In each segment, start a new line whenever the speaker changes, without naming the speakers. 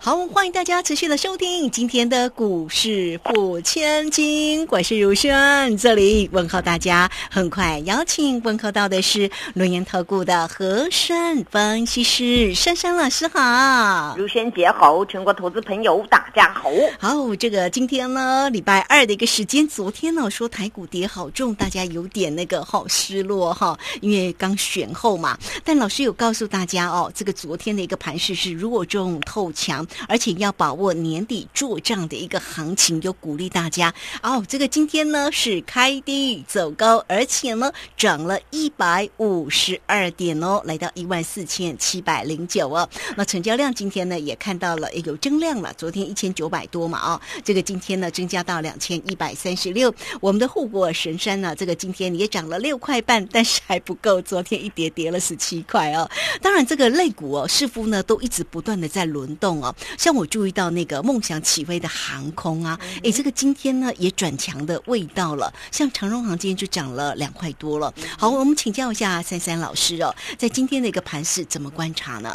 好，欢迎大家持续的收听今天的股市付千金，我是如轩这里问候大家。很快邀请问候到的是龙岩投顾的和山分析师珊珊老师，好，
如轩姐好，全国投资朋友大家好。
好，这个今天呢，礼拜二的一个时间，昨天呢说台股跌好重，大家有点那个好失落哈，因为刚选后嘛。但老师有告诉大家哦，这个昨天的一个盘势是弱中透强。而且要把握年底做账的一个行情，就鼓励大家哦。这个今天呢是开低走高，而且呢涨了一百五十二点哦，来到一万四千七百零九哦。那成交量今天呢也看到了也有增量了，昨天一千九百多嘛啊，这个今天呢增加到两千一百三十六。我们的护国神山呢，这个今天也涨了六块半，但是还不够，昨天一跌跌了十七块哦。当然这个肋骨哦，似乎呢都一直不断的在轮动哦。像我注意到那个梦想起飞的航空啊，哎，这个今天呢也转强的味道了。像长荣航今天就涨了两块多了。好，我们请教一下珊珊老师哦，在今天的一个盘势怎么观察呢？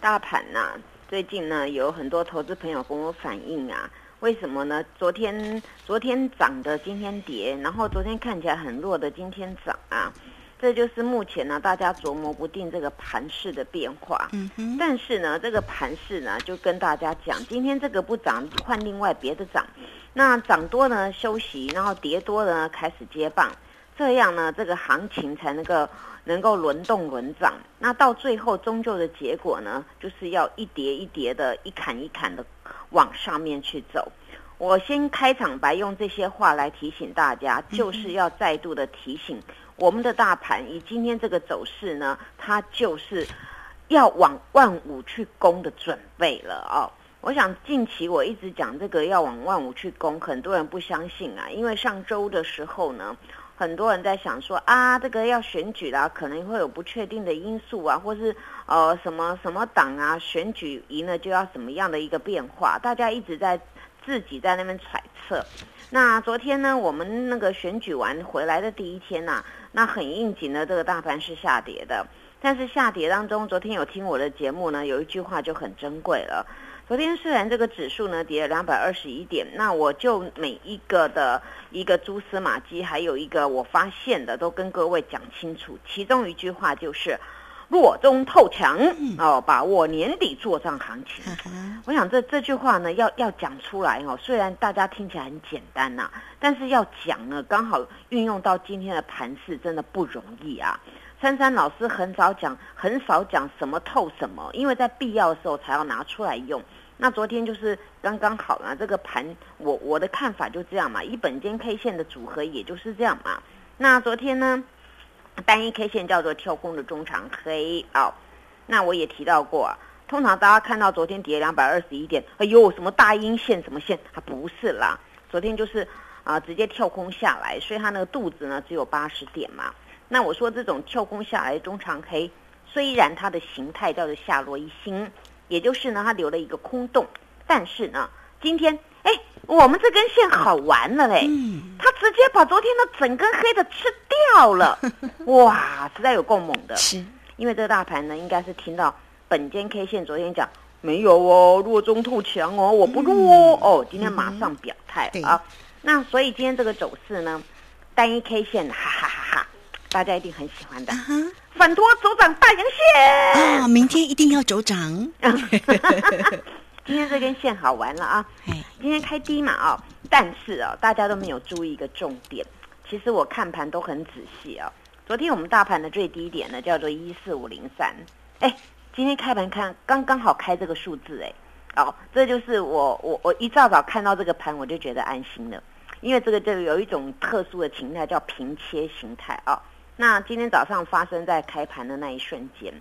大盘呐，最近呢有很多投资朋友跟我反映啊，为什么呢？昨天昨天涨的今天跌，然后昨天看起来很弱的今天涨啊。这就是目前呢，大家琢磨不定这个盘势的变化。嗯哼。但是呢，这个盘势呢，就跟大家讲，今天这个不涨，换另外别的涨。那涨多呢休息，然后跌多呢开始接棒，这样呢，这个行情才能够能够轮动轮涨。那到最后，终究的结果呢，就是要一叠一叠的，一砍一砍的往上面去走。我先开场白用这些话来提醒大家，就是要再度的提醒。我们的大盘以今天这个走势呢，它就是要往万五去攻的准备了哦。我想近期我一直讲这个要往万五去攻，很多人不相信啊，因为上周的时候呢，很多人在想说啊，这个要选举啦，可能会有不确定的因素啊，或是呃什么什么党啊选举赢了就要什么样的一个变化，大家一直在自己在那边揣测。那昨天呢，我们那个选举完回来的第一天呐。那很应景的，这个大盘是下跌的，但是下跌当中，昨天有听我的节目呢，有一句话就很珍贵了。昨天虽然这个指数呢跌了两百二十一点，那我就每一个的一个蛛丝马迹，还有一个我发现的，都跟各位讲清楚。其中一句话就是。弱中透强哦，把握年底做账行情。我想这这句话呢，要要讲出来哦。虽然大家听起来很简单呐，但是要讲呢，刚好运用到今天的盘势，真的不容易啊。珊珊老师很少讲，很少讲什么透什么，因为在必要的时候才要拿出来用。那昨天就是刚刚好了，这个盘我我的看法就这样嘛，一本间 K 线的组合也就是这样嘛。那昨天呢？单一 K 线叫做跳空的中长黑哦，那我也提到过，通常大家看到昨天跌两百二十一点，哎呦，什么大阴线什么线，它不是啦，昨天就是啊直接跳空下来，所以它那个肚子呢只有八十点嘛。那我说这种跳空下来中长黑，虽然它的形态叫做下落一星，也就是呢它留了一个空洞，但是呢今天。我们这根线好玩了嘞，它直接把昨天的整根黑的吃掉了，哇，实在有够猛的。是，因为这个大盘呢，应该是听到本间 K 线昨天讲没有哦，弱中透强哦，我不弱哦，哦，今天马上表态啊。那所以今天这个走势呢，单一 K 线，哈哈哈哈，大家一定很喜欢的，反托走涨大阳线。
啊，明天一定要走涨。
今天这根线好玩了啊！今天开低嘛啊，但是啊，大家都没有注意一个重点。其实我看盘都很仔细啊。昨天我们大盘的最低点呢叫做一四五零三，哎，今天开盘看刚刚好开这个数字哎，哦，这就是我我我一早早看到这个盘我就觉得安心了，因为这个就有一种特殊的形态叫平切形态啊。那今天早上发生在开盘的那一瞬间，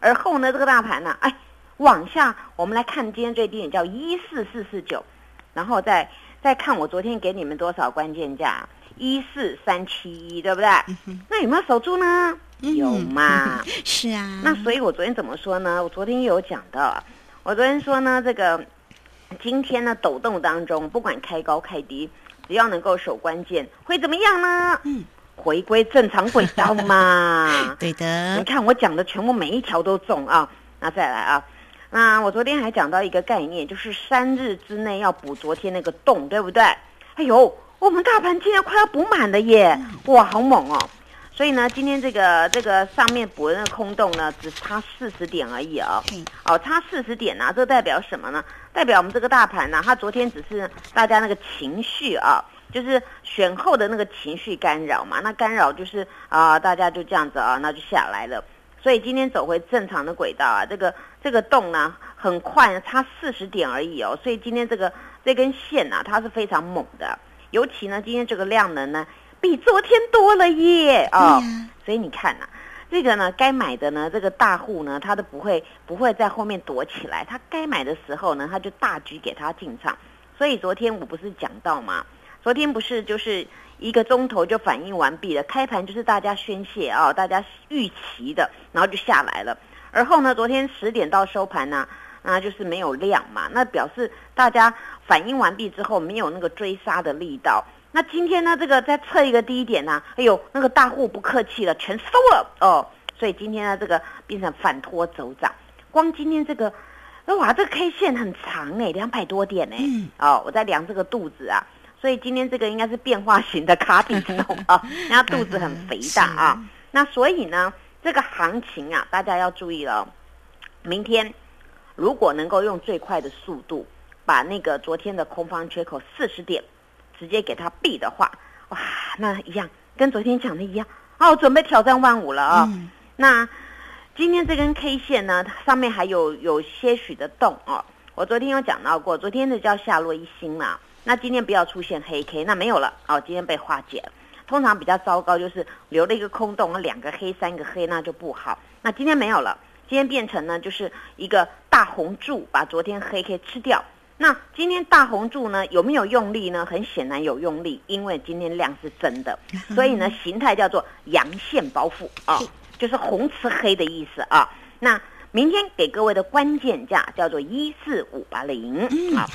而后呢这个大盘呢，哎。往下，我们来看今天最低点叫一四四四九，然后再再看我昨天给你们多少关键价一四三七一，对不对？那有没有守住呢？有嘛？
是啊。
那所以我昨天怎么说呢？我昨天也有讲到啊，我昨天说呢，这个今天呢抖动当中，不管开高开低，只要能够守关键，会怎么样呢？
嗯，
回归正常轨道嘛。
对的
你，看我讲的全部每一条都中啊。那再来啊，那我昨天还讲到一个概念，就是三日之内要补昨天那个洞，对不对？哎呦，我们大盘竟然快要补满了耶！哇，好猛哦！所以呢，今天这个这个上面补的那个空洞呢，只差四十点而已哦。
嗯
哦，差四十点呢、这代表什么呢？代表我们这个大盘呢、它昨天只是大家那个情绪啊，就是选后的那个情绪干扰嘛。那干扰就是啊、大家就这样子啊，那就下来了。所以今天走回正常的轨道啊，这个这个洞呢，很快差四十点而已哦。所以今天这个这根线啊，它是非常猛的。尤其呢，今天这个量能呢，比昨天多了耶啊、
对呀
所以你看呐、这个呢，该买的呢，这个大户呢，他都不会不会在后面躲起来，他该买的时候呢，他就大举给他进场。所以昨天我不是讲到吗？昨天不是就是一个钟头就反应完毕了，开盘就是大家宣泄啊、大家预期的，然后就下来了。而后呢，昨天十点到收盘呢、那就是没有量嘛，那表示大家反应完毕之后没有那个追杀的力道。那今天呢，这个再测一个低点呢、哎呦，那个大户不客气了，全收了哦。所以今天呢，这个变成反拖走涨。光今天这个，哇，这个 K 线很长哎，两百多点哎。
嗯
哦，我在量这个肚子啊，所以今天这个应该是变化型的卡比兽啊，然后肚子很肥大啊。那所以呢，这个行情啊，大家要注意了哦。明天如果能够用最快的速度把那个昨天的空方缺口四十点直接给它闭的话，哇，那一样跟昨天讲的一样哦，准备挑战万五了啊、
嗯
那今天这根 K 线呢，它上面还有有些许的洞哦。我昨天有讲到过，昨天的叫下落一星嘛，那今天不要出现黑 K，那没有了哦，今天被化解了。通常比较糟糕就是留了一个空洞，两个黑三个黑，那就不好。那今天没有了，今天变成呢就是一个大红柱把昨天黑 K 吃掉。那今天大红柱呢有没有用力呢？很显然有用力，因为今天量是真的，所以呢形态叫做阳线包覆啊、就是红吃黑的意思啊。那明天给各位的关键价叫做一四五八零，
嗯，
好。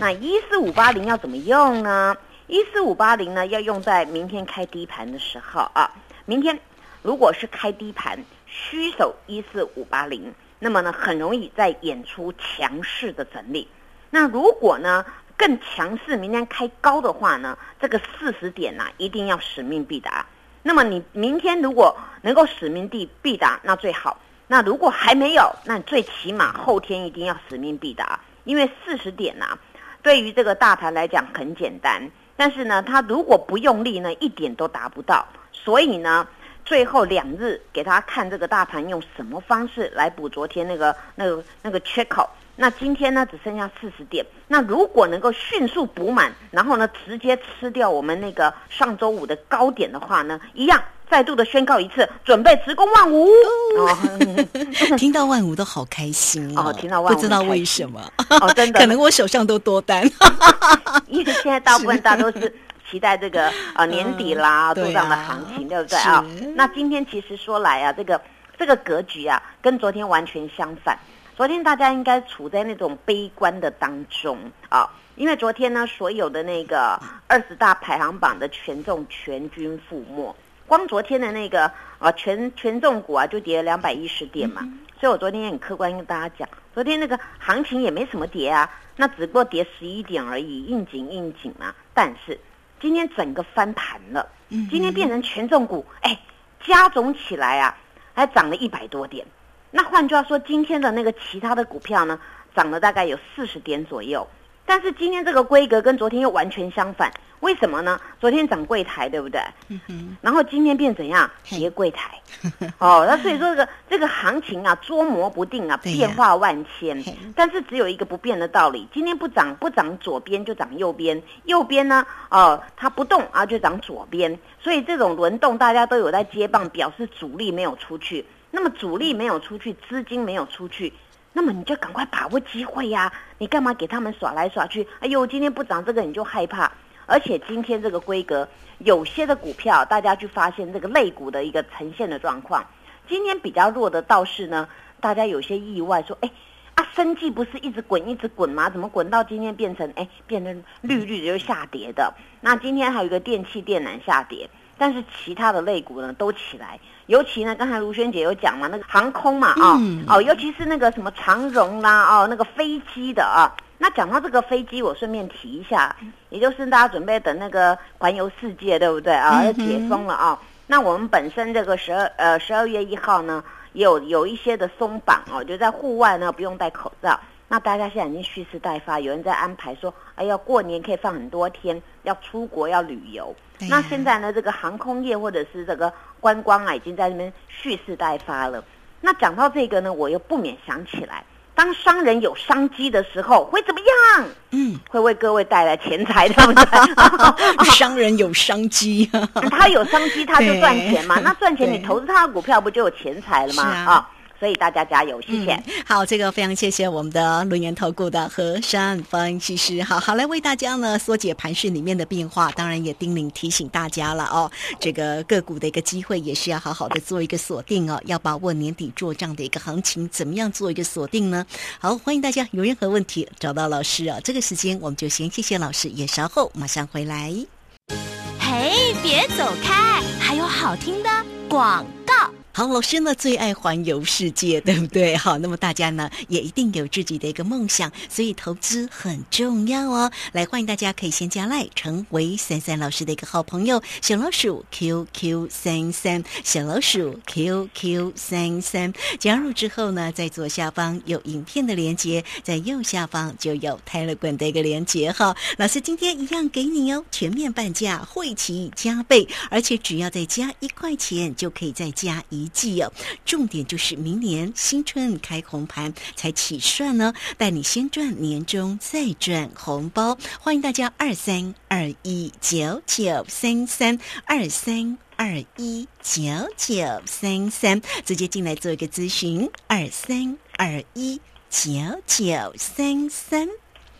那一四五八零要怎么用呢？一四五八零呢要用在明天开低盘的时候啊。明天如果是开低盘，虚守一四五八零，那么呢很容易再演出强势的整理。那如果呢更强势，明天开高的话呢，这个四十点呐、一定要使命必达。那么你明天如果能够使命必必达，那最好。那如果还没有，那最起码后天一定要使命必达，因为四十点呐、对于这个大盘来讲很简单，但是呢，它如果不用力呢，一点都达不到。所以呢，最后两日给他看这个大盘用什么方式来补昨天那个那个那个缺口。那今天呢只剩下四十点，那如果能够迅速补满，然后呢直接吃掉我们那个上周五的高点的话呢，一样再度的宣告一次，准备直攻万五。哦，
听到万五都好开心哦，
哦听到万五
不知道为什么，
哦真的。
可能我手上都多单，
因为现在大部分大家都是期待这个呃年底啦
嗯对啊。
做这样的行情，对不对？啊
是？
那今天其实说来啊，这个这个格局啊，跟昨天完全相反。昨天大家应该处在那种悲观的当中啊，因为昨天呢，所有的那个二十大排行榜的权重全军覆没，光昨天的那个啊权权重股啊就跌了两百一十点嘛，所以我昨天也很客观跟大家讲，昨天那个行情也没什么跌啊，那只不过跌十一点而已，应景应景嘛。但是今天整个翻盘了，
嗯
今天变成权重股，哎，加总起来啊，还涨了一百多点。那换句话说，今天的那个其他的股票呢，涨了大概有四十点左右。但是今天这个规格跟昨天又完全相反，为什么呢？昨天涨柜台，对不对？
嗯哼，
然后今天变怎样？
嘿
跌柜台。哦，那所以说这个这个行情啊，捉摸不定啊，变化万千
嘿。
但是只有一个不变的道理，今天不涨不涨左边就涨右边，右边呢，哦，它不动啊就涨左边。所以这种轮动大家都有在接棒，表示主力没有出去。那么主力没有出去，资金没有出去。那么你就赶快把握机会呀、你干嘛给他们耍来耍去？哎呦，今天不涨这个你就害怕。而且今天这个规格，有些的股票大家去发现这个类股的一个呈现的状况，今天比较弱的倒是呢，大家有些意外说，哎。啊，生计不是一直滚一直滚吗？怎么滚到今天变成哎，变成绿绿的又下跌的？那今天还有一个电器电缆下跌，但是其他的类股呢都起来。尤其呢，刚才卢萱姐有讲嘛，那个航空嘛，啊哦，尤其是那个什么长荣啦，哦，那个飞机的啊。那讲到这个飞机，我顺便提一下，也就是大家准备等那个环游世界，对不对啊？要解封了啊。那我们本身这个十二呃十二月一号呢？有有一些的松绑哦，就在户外呢，不用戴口罩。那大家现在已经蓄势待发，有人在安排说，哎呀，过年可以放很多天，要出国要旅游。那现在呢，这个航空业或者是这个观光啊，已经在那边蓄势待发了。那讲到这个呢，我又不免想起来。当商人有商机的时候，会怎么样？嗯，会为各位带来钱财，对不对？
商人有商机，
他有商机，他就赚钱嘛。那赚钱，你投资他的股票，不就有钱财了吗？啊。所以大家加油，谢谢。
好，这个非常谢谢我们的轮研投顾的何山分析师，好好来为大家呢缩解盘势里面的变化，当然也叮咛提醒大家了哦。这个个股的一个机会也是要好好的做一个锁定哦，要把握年底做账的一个行情，怎么样做一个锁定呢？好，欢迎大家有任何问题找到老师啊。这个时间我们就先谢谢老师，也稍后马上回来。
嘿，别走开，还有好听的广告。
好，老师呢最爱环游世界，对不对？好，那么大家呢也一定有自己的一个梦想，所以投资很重要哦。来，欢迎大家可以先加赖，成为三三老师的一个好朋友，小老鼠 QQ 三三，小老鼠 QQ 三三。加入之后呢，在左下方有影片的连接，在右下方就有泰勒滚的一个连接哈。老师今天一样给你哦，全面半价，会期加倍，而且只要再加一块钱，就可以再加一。一季哦，重点就是明年新春开红盘才起算呢，带你先赚年终再赚红包，欢迎大家二三二一九九三三二三二一九九三三直接进来做一个咨询，二三二一九九三三。